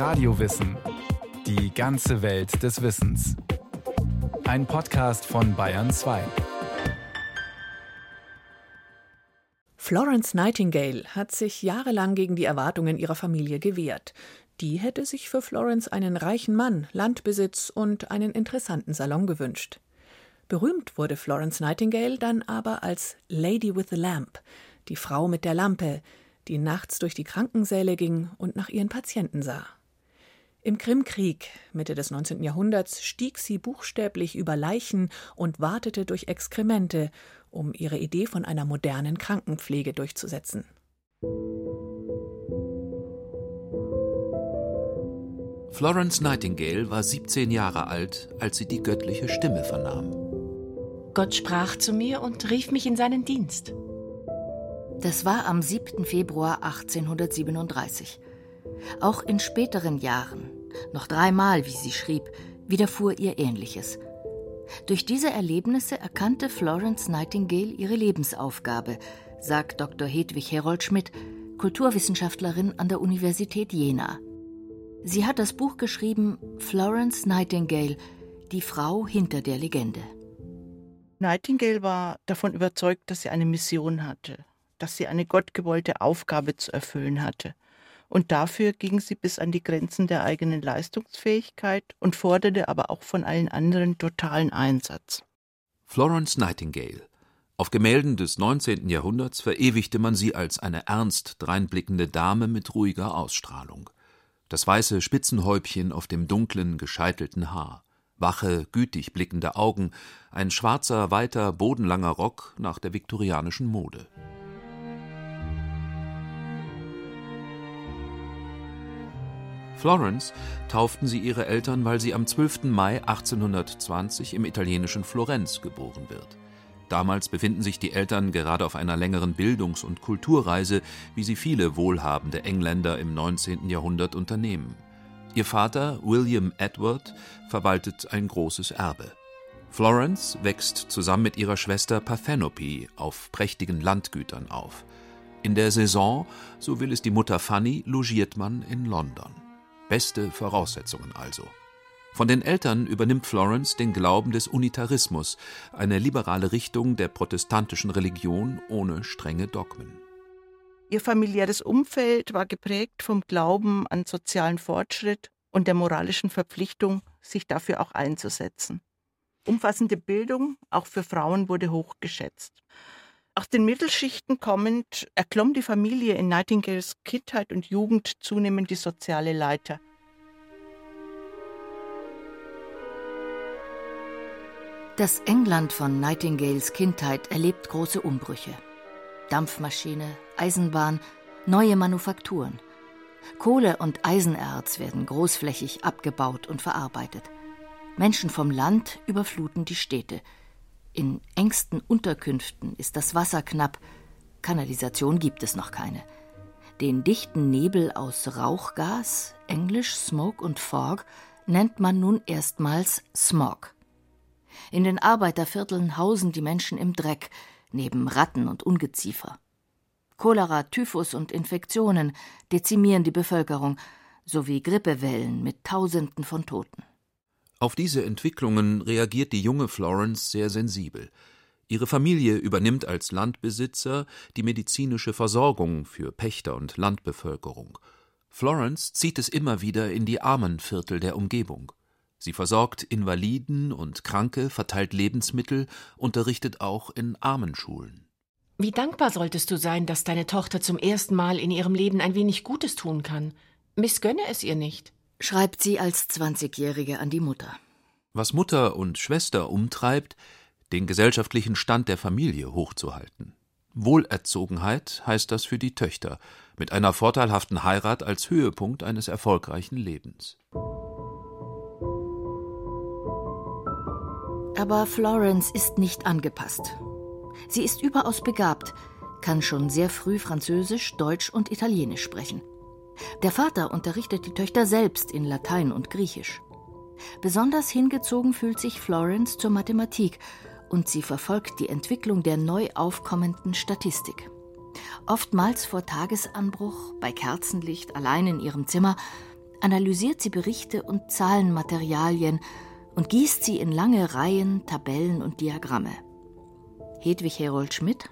Radiowissen. Die ganze Welt des Wissens. Ein Podcast von Bayern 2. Florence Nightingale hat sich jahrelang gegen die Erwartungen ihrer Familie gewehrt. Die hätte sich für Florence einen reichen Mann, Landbesitz und einen interessanten Salon gewünscht. Berühmt wurde Florence Nightingale dann aber als Lady with the Lamp, die Frau mit der Lampe, die nachts durch die Krankensäle ging und nach ihren Patienten sah. Im Krimkrieg Mitte des 19. Jahrhunderts stieg sie buchstäblich über Leichen und wartete durch Exkremente, um ihre Idee von einer modernen Krankenpflege durchzusetzen. Florence Nightingale war 17 Jahre alt, als sie die göttliche Stimme vernahm. Gott sprach zu mir und rief mich in seinen Dienst. Das war am 7. Februar 1837. Auch in späteren Jahren, noch dreimal, wie sie schrieb, widerfuhr ihr Ähnliches. Durch diese Erlebnisse erkannte Florence Nightingale ihre Lebensaufgabe, sagt Dr. Hedwig Herold Schmidt, Kulturwissenschaftlerin an der Universität Jena. Sie hat das Buch geschrieben Florence Nightingale, die Frau hinter der Legende. Nightingale war davon überzeugt, dass sie eine Mission hatte dass sie eine gottgewollte Aufgabe zu erfüllen hatte. Und dafür ging sie bis an die Grenzen der eigenen Leistungsfähigkeit und forderte aber auch von allen anderen totalen Einsatz. Florence Nightingale. Auf Gemälden des 19. Jahrhunderts verewigte man sie als eine ernst dreinblickende Dame mit ruhiger Ausstrahlung. Das weiße Spitzenhäubchen auf dem dunklen, gescheitelten Haar, wache, gütig blickende Augen, ein schwarzer, weiter, bodenlanger Rock nach der viktorianischen Mode. Florence tauften sie ihre Eltern, weil sie am 12. Mai 1820 im italienischen Florenz geboren wird. Damals befinden sich die Eltern gerade auf einer längeren Bildungs- und Kulturreise, wie sie viele wohlhabende Engländer im 19. Jahrhundert unternehmen. Ihr Vater, William Edward, verwaltet ein großes Erbe. Florence wächst zusammen mit ihrer Schwester Parthenope auf prächtigen Landgütern auf. In der Saison, so will es die Mutter Fanny, logiert man in London. Beste Voraussetzungen also. Von den Eltern übernimmt Florence den Glauben des Unitarismus, eine liberale Richtung der protestantischen Religion ohne strenge Dogmen. Ihr familiäres Umfeld war geprägt vom Glauben an sozialen Fortschritt und der moralischen Verpflichtung, sich dafür auch einzusetzen. Umfassende Bildung, auch für Frauen, wurde hoch geschätzt. Aus den Mittelschichten kommend erklomm die Familie in Nightingales Kindheit und Jugend zunehmend die soziale Leiter. Das England von Nightingales Kindheit erlebt große Umbrüche. Dampfmaschine, Eisenbahn, neue Manufakturen. Kohle und Eisenerz werden großflächig abgebaut und verarbeitet. Menschen vom Land überfluten die Städte. In engsten Unterkünften ist das Wasser knapp, Kanalisation gibt es noch keine. Den dichten Nebel aus Rauchgas, englisch Smoke und Fog, nennt man nun erstmals Smog. In den Arbeitervierteln hausen die Menschen im Dreck, neben Ratten und Ungeziefer. Cholera, Typhus und Infektionen dezimieren die Bevölkerung, sowie Grippewellen mit Tausenden von Toten. Auf diese Entwicklungen reagiert die junge Florence sehr sensibel. Ihre Familie übernimmt als Landbesitzer die medizinische Versorgung für Pächter und Landbevölkerung. Florence zieht es immer wieder in die Armenviertel der Umgebung. Sie versorgt Invaliden und Kranke, verteilt Lebensmittel, unterrichtet auch in Armenschulen. Wie dankbar solltest du sein, dass deine Tochter zum ersten Mal in ihrem Leben ein wenig Gutes tun kann. Missgönne es ihr nicht schreibt sie als Zwanzigjährige an die Mutter. Was Mutter und Schwester umtreibt, den gesellschaftlichen Stand der Familie hochzuhalten. Wohlerzogenheit heißt das für die Töchter, mit einer vorteilhaften Heirat als Höhepunkt eines erfolgreichen Lebens. Aber Florence ist nicht angepasst. Sie ist überaus begabt, kann schon sehr früh Französisch, Deutsch und Italienisch sprechen. Der Vater unterrichtet die Töchter selbst in Latein und Griechisch. Besonders hingezogen fühlt sich Florence zur Mathematik und sie verfolgt die Entwicklung der neu aufkommenden Statistik. Oftmals vor Tagesanbruch, bei Kerzenlicht, allein in ihrem Zimmer, analysiert sie Berichte und Zahlenmaterialien und gießt sie in lange Reihen, Tabellen und Diagramme. Hedwig Herold Schmidt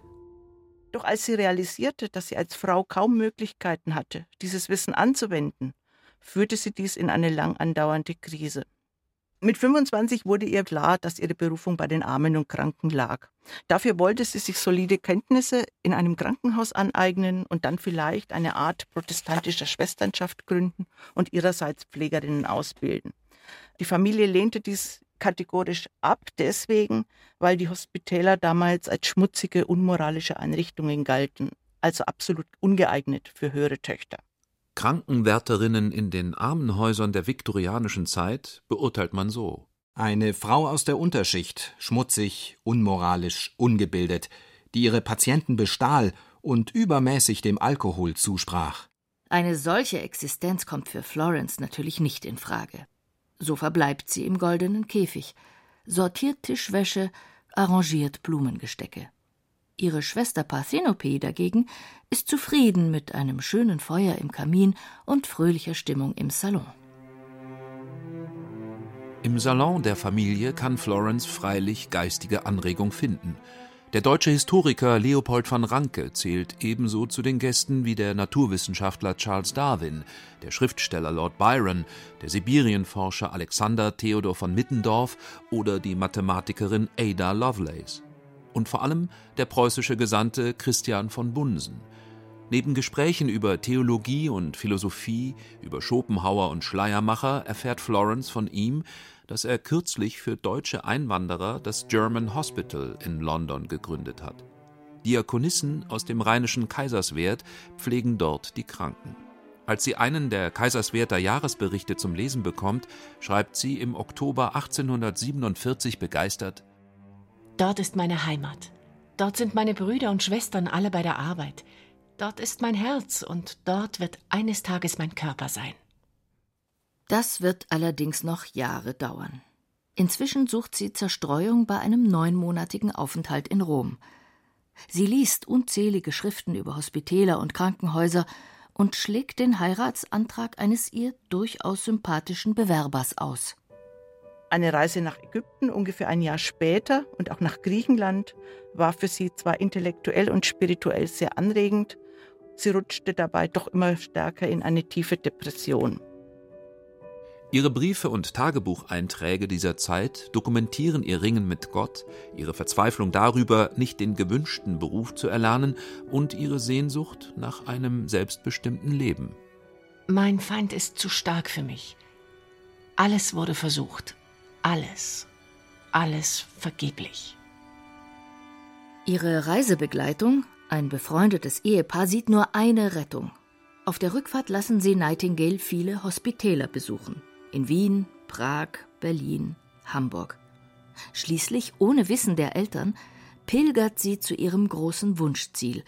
doch als sie realisierte, dass sie als Frau kaum Möglichkeiten hatte, dieses Wissen anzuwenden, führte sie dies in eine lang andauernde Krise. Mit 25 wurde ihr klar, dass ihre Berufung bei den Armen und Kranken lag. Dafür wollte sie sich solide Kenntnisse in einem Krankenhaus aneignen und dann vielleicht eine Art protestantischer Schwesternschaft gründen und ihrerseits Pflegerinnen ausbilden. Die Familie lehnte dies kategorisch ab, deswegen, weil die Hospitäler damals als schmutzige, unmoralische Einrichtungen galten, also absolut ungeeignet für höhere Töchter. Krankenwärterinnen in den Armenhäusern der viktorianischen Zeit beurteilt man so. Eine Frau aus der Unterschicht, schmutzig, unmoralisch, ungebildet, die ihre Patienten bestahl und übermäßig dem Alkohol zusprach. Eine solche Existenz kommt für Florence natürlich nicht in Frage. So verbleibt sie im goldenen Käfig, sortiert Tischwäsche, arrangiert Blumengestecke. Ihre Schwester Parthenope dagegen ist zufrieden mit einem schönen Feuer im Kamin und fröhlicher Stimmung im Salon. Im Salon der Familie kann Florence freilich geistige Anregung finden. Der deutsche Historiker Leopold van Ranke zählt ebenso zu den Gästen wie der Naturwissenschaftler Charles Darwin, der Schriftsteller Lord Byron, der Sibirienforscher Alexander Theodor von Mittendorf oder die Mathematikerin Ada Lovelace. Und vor allem der preußische Gesandte Christian von Bunsen. Neben Gesprächen über Theologie und Philosophie, über Schopenhauer und Schleiermacher erfährt Florence von ihm, dass er kürzlich für deutsche Einwanderer das German Hospital in London gegründet hat. Diakonissen aus dem rheinischen Kaiserswerth pflegen dort die Kranken. Als sie einen der Kaiserswerther Jahresberichte zum Lesen bekommt, schreibt sie im Oktober 1847 begeistert: Dort ist meine Heimat. Dort sind meine Brüder und Schwestern alle bei der Arbeit. Dort ist mein Herz und dort wird eines Tages mein Körper sein. Das wird allerdings noch Jahre dauern. Inzwischen sucht sie Zerstreuung bei einem neunmonatigen Aufenthalt in Rom. Sie liest unzählige Schriften über Hospitäler und Krankenhäuser und schlägt den Heiratsantrag eines ihr durchaus sympathischen Bewerbers aus. Eine Reise nach Ägypten ungefähr ein Jahr später und auch nach Griechenland war für sie zwar intellektuell und spirituell sehr anregend, sie rutschte dabei doch immer stärker in eine tiefe Depression. Ihre Briefe und Tagebucheinträge dieser Zeit dokumentieren ihr Ringen mit Gott, ihre Verzweiflung darüber, nicht den gewünschten Beruf zu erlernen und ihre Sehnsucht nach einem selbstbestimmten Leben. Mein Feind ist zu stark für mich. Alles wurde versucht. Alles. Alles vergeblich. Ihre Reisebegleitung, ein befreundetes Ehepaar, sieht nur eine Rettung. Auf der Rückfahrt lassen sie Nightingale viele Hospitäler besuchen in Wien, Prag, Berlin, Hamburg. Schließlich, ohne Wissen der Eltern, pilgert sie zu ihrem großen Wunschziel,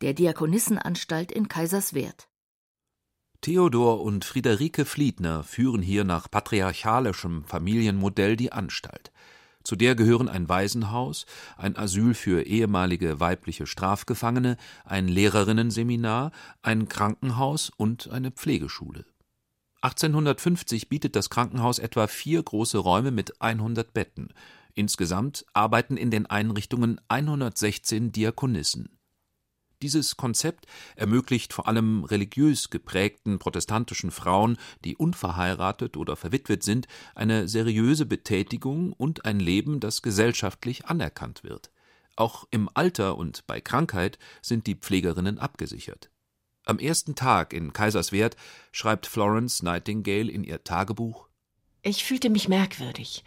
der Diakonissenanstalt in Kaiserswerth. Theodor und Friederike Fliedner führen hier nach patriarchalischem Familienmodell die Anstalt. Zu der gehören ein Waisenhaus, ein Asyl für ehemalige weibliche Strafgefangene, ein Lehrerinnenseminar, ein Krankenhaus und eine Pflegeschule. 1850 bietet das Krankenhaus etwa vier große Räume mit 100 Betten. Insgesamt arbeiten in den Einrichtungen 116 Diakonissen. Dieses Konzept ermöglicht vor allem religiös geprägten protestantischen Frauen, die unverheiratet oder verwitwet sind, eine seriöse Betätigung und ein Leben, das gesellschaftlich anerkannt wird. Auch im Alter und bei Krankheit sind die Pflegerinnen abgesichert. Am ersten Tag in Kaiserswerth schreibt Florence Nightingale in ihr Tagebuch Ich fühlte mich merkwürdig,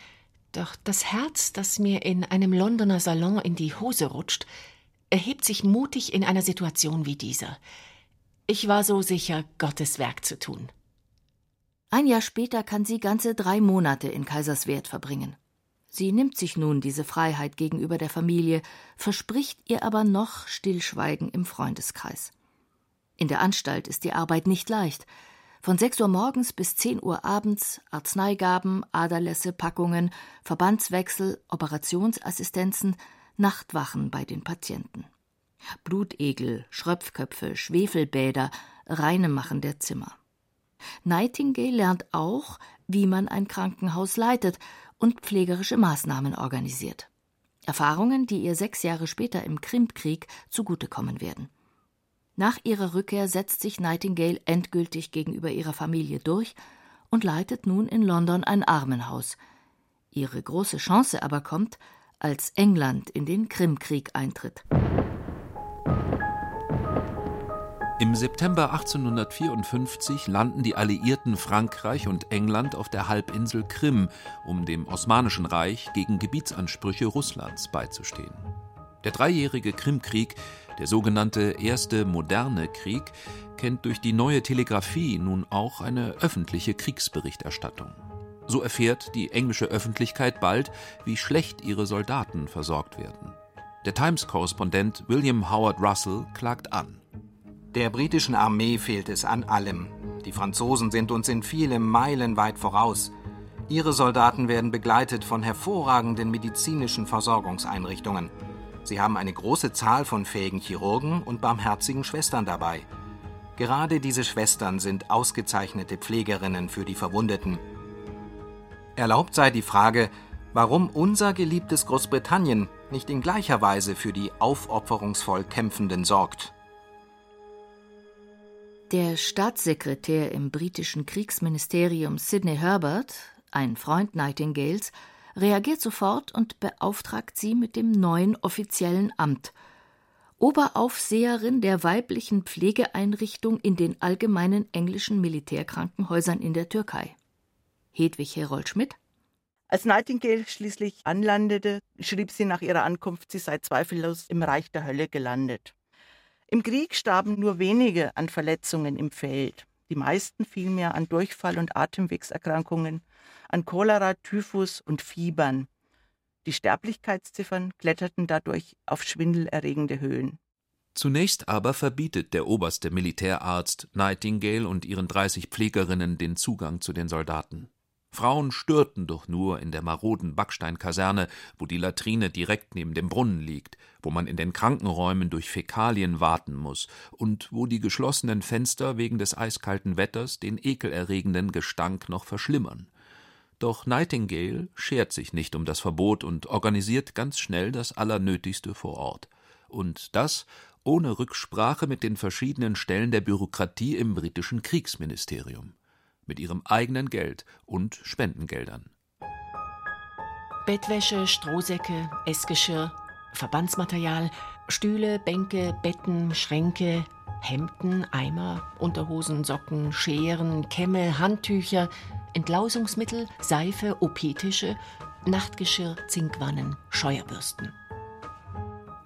doch das Herz, das mir in einem Londoner Salon in die Hose rutscht, erhebt sich mutig in einer Situation wie dieser. Ich war so sicher, Gottes Werk zu tun. Ein Jahr später kann sie ganze drei Monate in Kaiserswerth verbringen. Sie nimmt sich nun diese Freiheit gegenüber der Familie, verspricht ihr aber noch Stillschweigen im Freundeskreis. In der Anstalt ist die Arbeit nicht leicht. Von 6 Uhr morgens bis 10 Uhr abends Arzneigaben, Aderlässe, Packungen, Verbandswechsel, Operationsassistenzen, Nachtwachen bei den Patienten. Blutegel, Schröpfköpfe, Schwefelbäder, Reinemachen der Zimmer. Nightingale lernt auch, wie man ein Krankenhaus leitet und pflegerische Maßnahmen organisiert. Erfahrungen, die ihr sechs Jahre später im Krimkrieg zugutekommen werden. Nach ihrer Rückkehr setzt sich Nightingale endgültig gegenüber ihrer Familie durch und leitet nun in London ein Armenhaus. Ihre große Chance aber kommt, als England in den Krimkrieg eintritt. Im September 1854 landen die Alliierten Frankreich und England auf der Halbinsel Krim, um dem Osmanischen Reich gegen Gebietsansprüche Russlands beizustehen. Der dreijährige Krimkrieg, der sogenannte Erste Moderne Krieg, kennt durch die neue Telegrafie nun auch eine öffentliche Kriegsberichterstattung. So erfährt die englische Öffentlichkeit bald, wie schlecht ihre Soldaten versorgt werden. Der Times-Korrespondent William Howard Russell klagt an. Der britischen Armee fehlt es an allem. Die Franzosen sind uns in vielem Meilen weit voraus. Ihre Soldaten werden begleitet von hervorragenden medizinischen Versorgungseinrichtungen. Sie haben eine große Zahl von fähigen Chirurgen und barmherzigen Schwestern dabei. Gerade diese Schwestern sind ausgezeichnete Pflegerinnen für die Verwundeten. Erlaubt sei die Frage, warum unser geliebtes Großbritannien nicht in gleicher Weise für die aufopferungsvoll Kämpfenden sorgt. Der Staatssekretär im britischen Kriegsministerium Sidney Herbert, ein Freund Nightingales, reagiert sofort und beauftragt sie mit dem neuen offiziellen Amt Oberaufseherin der weiblichen Pflegeeinrichtung in den allgemeinen englischen Militärkrankenhäusern in der Türkei. Hedwig Herold Schmidt als Nightingale schließlich anlandete, schrieb sie nach ihrer Ankunft, sie sei zweifellos im Reich der Hölle gelandet. Im Krieg starben nur wenige an Verletzungen im Feld, die meisten vielmehr an Durchfall und Atemwegserkrankungen, an Cholera, Typhus und Fiebern. Die Sterblichkeitsziffern kletterten dadurch auf schwindelerregende Höhen. Zunächst aber verbietet der oberste Militärarzt Nightingale und ihren 30 Pflegerinnen den Zugang zu den Soldaten. Frauen störten doch nur in der maroden Backsteinkaserne, wo die Latrine direkt neben dem Brunnen liegt, wo man in den Krankenräumen durch Fäkalien warten muss und wo die geschlossenen Fenster wegen des eiskalten Wetters den ekelerregenden Gestank noch verschlimmern. Doch Nightingale schert sich nicht um das Verbot und organisiert ganz schnell das Allernötigste vor Ort. Und das ohne Rücksprache mit den verschiedenen Stellen der Bürokratie im britischen Kriegsministerium mit ihrem eigenen Geld und Spendengeldern. Bettwäsche, Strohsäcke, Essgeschirr, Verbandsmaterial, Stühle, Bänke, Betten, Schränke, Hemden, Eimer, Unterhosen, Socken, Scheren, Kämme, Handtücher, Entlausungsmittel, Seife, OP-Tische, Nachtgeschirr, Zinkwannen, Scheuerbürsten.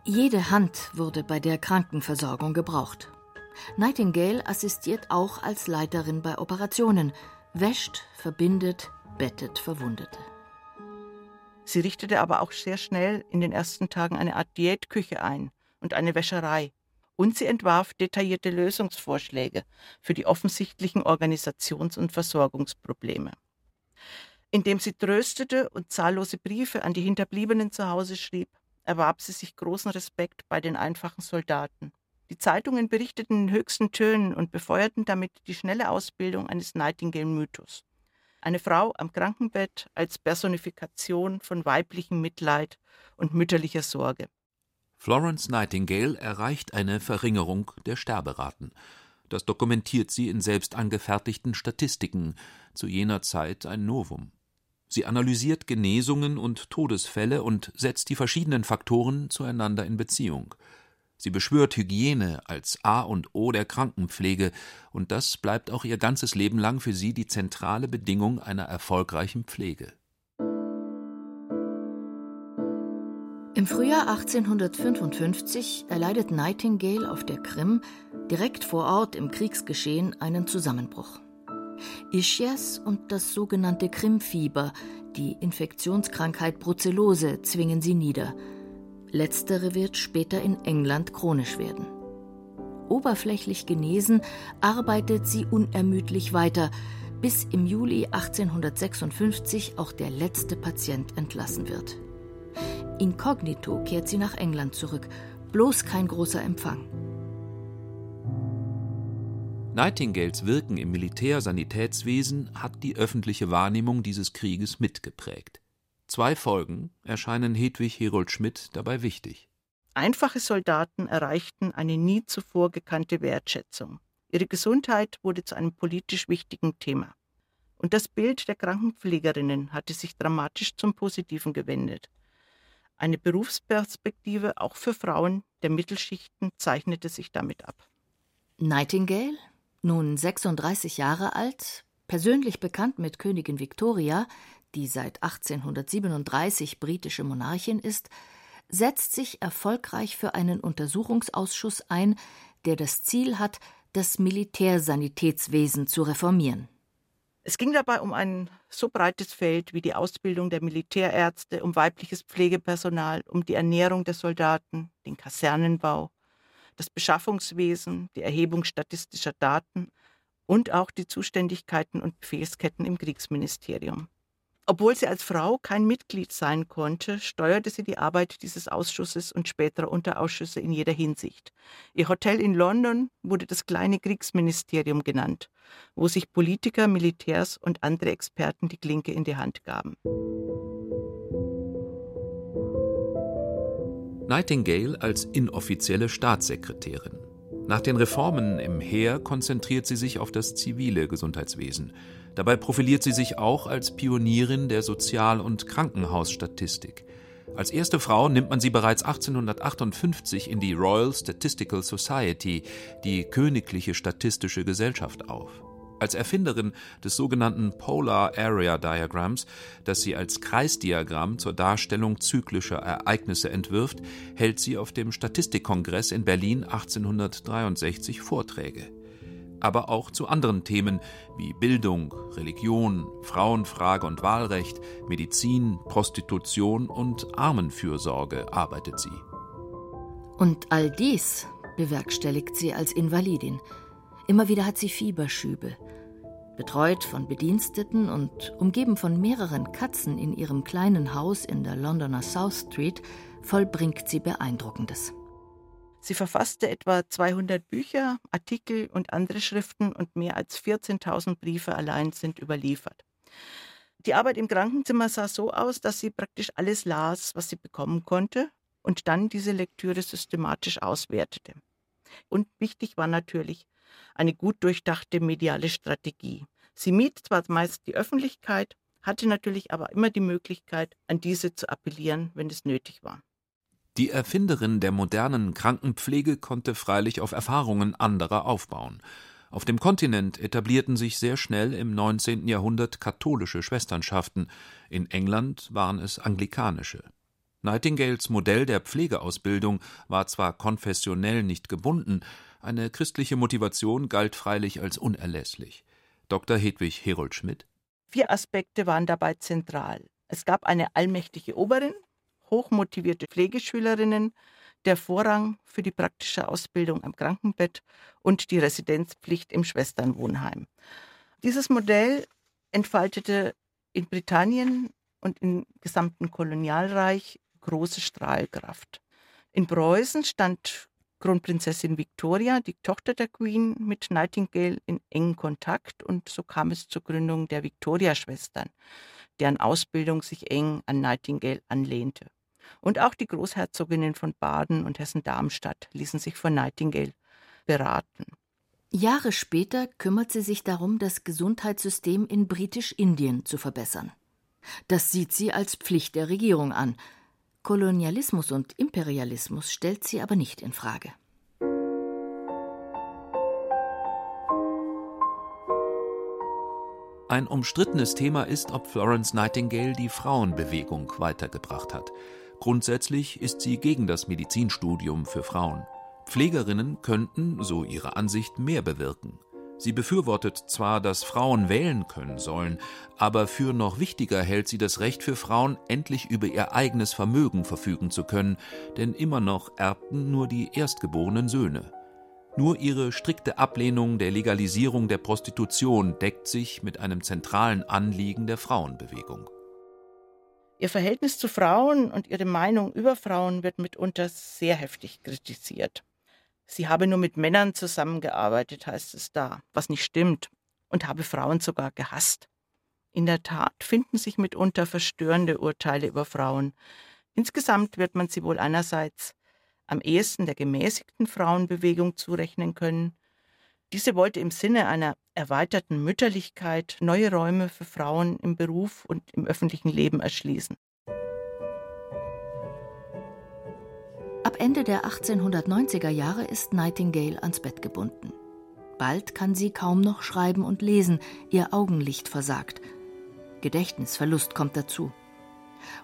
Jede Hand wurde bei der Krankenversorgung gebraucht. Nightingale assistiert auch als Leiterin bei Operationen, wäscht, verbindet, bettet Verwundete. Sie richtete aber auch sehr schnell in den ersten Tagen eine Art Diätküche ein und eine Wäscherei. Und sie entwarf detaillierte Lösungsvorschläge für die offensichtlichen Organisations- und Versorgungsprobleme. Indem sie tröstete und zahllose Briefe an die Hinterbliebenen zu Hause schrieb, erwarb sie sich großen Respekt bei den einfachen Soldaten. Die Zeitungen berichteten in höchsten Tönen und befeuerten damit die schnelle Ausbildung eines Nightingale-Mythos. Eine Frau am Krankenbett als Personifikation von weiblichem Mitleid und mütterlicher Sorge. Florence Nightingale erreicht eine Verringerung der Sterberaten. Das dokumentiert sie in selbst angefertigten Statistiken, zu jener Zeit ein Novum. Sie analysiert Genesungen und Todesfälle und setzt die verschiedenen Faktoren zueinander in Beziehung. Sie beschwört Hygiene als A und O der Krankenpflege, und das bleibt auch ihr ganzes Leben lang für sie die zentrale Bedingung einer erfolgreichen Pflege. Im Frühjahr 1855 erleidet Nightingale auf der Krim direkt vor Ort im Kriegsgeschehen einen Zusammenbruch. Ischias und das sogenannte Krimfieber, die Infektionskrankheit Brucellose, zwingen sie nieder – Letztere wird später in England chronisch werden. Oberflächlich genesen arbeitet sie unermüdlich weiter, bis im Juli 1856 auch der letzte Patient entlassen wird. Inkognito kehrt sie nach England zurück, bloß kein großer Empfang. Nightingales Wirken im Militärsanitätswesen hat die öffentliche Wahrnehmung dieses Krieges mitgeprägt. Zwei Folgen erscheinen Hedwig Herold Schmidt dabei wichtig. Einfache Soldaten erreichten eine nie zuvor gekannte Wertschätzung. Ihre Gesundheit wurde zu einem politisch wichtigen Thema. Und das Bild der Krankenpflegerinnen hatte sich dramatisch zum Positiven gewendet. Eine Berufsperspektive auch für Frauen der Mittelschichten zeichnete sich damit ab. Nightingale, nun 36 Jahre alt, persönlich bekannt mit Königin Victoria, die seit 1837 britische Monarchin ist, setzt sich erfolgreich für einen Untersuchungsausschuss ein, der das Ziel hat, das Militärsanitätswesen zu reformieren. Es ging dabei um ein so breites Feld wie die Ausbildung der Militärärzte, um weibliches Pflegepersonal, um die Ernährung der Soldaten, den Kasernenbau, das Beschaffungswesen, die Erhebung statistischer Daten und auch die Zuständigkeiten und Befehlsketten im Kriegsministerium. Obwohl sie als Frau kein Mitglied sein konnte, steuerte sie die Arbeit dieses Ausschusses und späterer Unterausschüsse in jeder Hinsicht. Ihr Hotel in London wurde das kleine Kriegsministerium genannt, wo sich Politiker, Militärs und andere Experten die Klinke in die Hand gaben. Nightingale als inoffizielle Staatssekretärin. Nach den Reformen im Heer konzentriert sie sich auf das zivile Gesundheitswesen. Dabei profiliert sie sich auch als Pionierin der Sozial- und Krankenhausstatistik. Als erste Frau nimmt man sie bereits 1858 in die Royal Statistical Society, die Königliche Statistische Gesellschaft, auf. Als Erfinderin des sogenannten Polar Area Diagrams, das sie als Kreisdiagramm zur Darstellung zyklischer Ereignisse entwirft, hält sie auf dem Statistikkongress in Berlin 1863 Vorträge aber auch zu anderen Themen wie Bildung, Religion, Frauenfrage und Wahlrecht, Medizin, Prostitution und Armenfürsorge arbeitet sie. Und all dies bewerkstelligt sie als Invalidin. Immer wieder hat sie Fieberschübe. Betreut von Bediensteten und umgeben von mehreren Katzen in ihrem kleinen Haus in der Londoner South Street vollbringt sie Beeindruckendes. Sie verfasste etwa 200 Bücher, Artikel und andere Schriften und mehr als 14.000 Briefe allein sind überliefert. Die Arbeit im Krankenzimmer sah so aus, dass sie praktisch alles las, was sie bekommen konnte und dann diese Lektüre systematisch auswertete. Und wichtig war natürlich eine gut durchdachte mediale Strategie. Sie mied zwar meist die Öffentlichkeit, hatte natürlich aber immer die Möglichkeit, an diese zu appellieren, wenn es nötig war. Die Erfinderin der modernen Krankenpflege konnte freilich auf Erfahrungen anderer aufbauen. Auf dem Kontinent etablierten sich sehr schnell im 19. Jahrhundert katholische Schwesternschaften, in England waren es anglikanische. Nightingales Modell der Pflegeausbildung war zwar konfessionell nicht gebunden, eine christliche Motivation galt freilich als unerlässlich. Dr. Hedwig Herold Schmidt Vier Aspekte waren dabei zentral. Es gab eine allmächtige Oberin, hochmotivierte Pflegeschülerinnen, der Vorrang für die praktische Ausbildung am Krankenbett und die Residenzpflicht im Schwesternwohnheim. Dieses Modell entfaltete in Britannien und im gesamten Kolonialreich große Strahlkraft. In Preußen stand Kronprinzessin Victoria, die Tochter der Queen, mit Nightingale in engen Kontakt und so kam es zur Gründung der Victoria-Schwestern, deren Ausbildung sich eng an Nightingale anlehnte. Und auch die Großherzoginnen von Baden und Hessen-Darmstadt ließen sich von Nightingale beraten. Jahre später kümmert sie sich darum, das Gesundheitssystem in Britisch-Indien zu verbessern. Das sieht sie als Pflicht der Regierung an. Kolonialismus und Imperialismus stellt sie aber nicht in Frage. Ein umstrittenes Thema ist, ob Florence Nightingale die Frauenbewegung weitergebracht hat. Grundsätzlich ist sie gegen das Medizinstudium für Frauen. Pflegerinnen könnten, so ihre Ansicht, mehr bewirken. Sie befürwortet zwar, dass Frauen wählen können sollen, aber für noch wichtiger hält sie das Recht für Frauen, endlich über ihr eigenes Vermögen verfügen zu können, denn immer noch erbten nur die erstgeborenen Söhne. Nur ihre strikte Ablehnung der Legalisierung der Prostitution deckt sich mit einem zentralen Anliegen der Frauenbewegung. Ihr Verhältnis zu Frauen und ihre Meinung über Frauen wird mitunter sehr heftig kritisiert. Sie habe nur mit Männern zusammengearbeitet, heißt es da, was nicht stimmt, und habe Frauen sogar gehasst. In der Tat finden sich mitunter verstörende Urteile über Frauen. Insgesamt wird man sie wohl einerseits am ehesten der gemäßigten Frauenbewegung zurechnen können. Diese wollte im Sinne einer erweiterten Mütterlichkeit neue Räume für Frauen im Beruf und im öffentlichen Leben erschließen. Ende der 1890er Jahre ist Nightingale ans Bett gebunden. Bald kann sie kaum noch schreiben und lesen, ihr Augenlicht versagt. Gedächtnisverlust kommt dazu.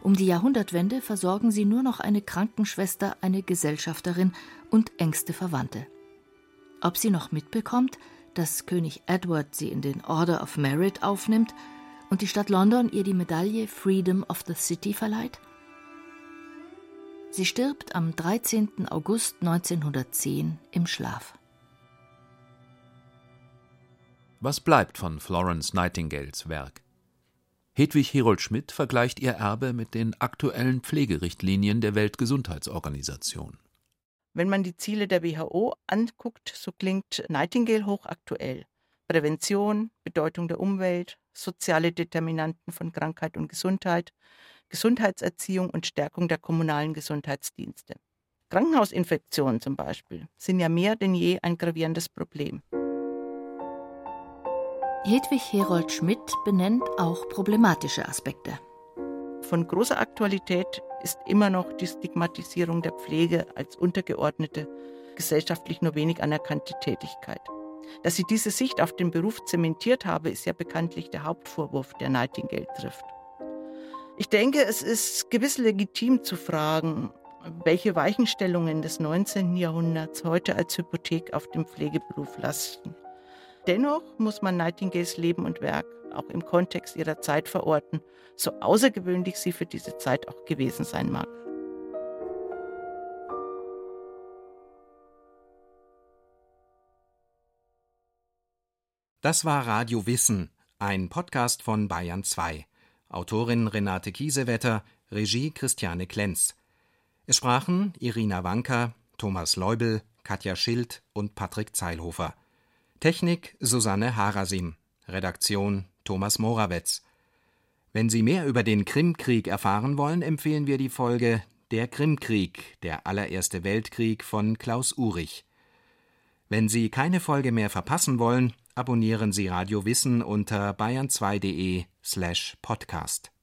Um die Jahrhundertwende versorgen sie nur noch eine Krankenschwester, eine Gesellschafterin und engste Verwandte. Ob sie noch mitbekommt, dass König Edward sie in den Order of Merit aufnimmt und die Stadt London ihr die Medaille Freedom of the City verleiht? Sie stirbt am 13. August 1910 im Schlaf. Was bleibt von Florence Nightingales Werk? Hedwig Herold Schmidt vergleicht ihr Erbe mit den aktuellen Pflegerichtlinien der Weltgesundheitsorganisation. Wenn man die Ziele der WHO anguckt, so klingt Nightingale hochaktuell. Prävention, Bedeutung der Umwelt, soziale Determinanten von Krankheit und Gesundheit, Gesundheitserziehung und Stärkung der kommunalen Gesundheitsdienste. Krankenhausinfektionen zum Beispiel sind ja mehr denn je ein gravierendes Problem. Hedwig Herold Schmidt benennt auch problematische Aspekte. Von großer Aktualität ist immer noch die Stigmatisierung der Pflege als untergeordnete, gesellschaftlich nur wenig anerkannte Tätigkeit. Dass sie diese Sicht auf den Beruf zementiert habe, ist ja bekanntlich der Hauptvorwurf, der Nightingale trifft. Ich denke, es ist gewiss legitim zu fragen, welche Weichenstellungen des 19. Jahrhunderts heute als Hypothek auf dem Pflegeberuf lasten. Dennoch muss man Nightingales Leben und Werk auch im Kontext ihrer Zeit verorten, so außergewöhnlich sie für diese Zeit auch gewesen sein mag. Das war Radio Wissen, ein Podcast von Bayern 2. Autorin Renate Kiesewetter, Regie Christiane Klenz. Es sprachen Irina Wanka, Thomas Leubel, Katja Schild und Patrick Zeilhofer. Technik Susanne Harasim. Redaktion Thomas Morawetz. Wenn Sie mehr über den Krimkrieg erfahren wollen, empfehlen wir die Folge Der Krimkrieg, der allererste Weltkrieg von Klaus Urich. Wenn Sie keine Folge mehr verpassen wollen, abonnieren Sie Radio Wissen unter bayern2.de slash podcast.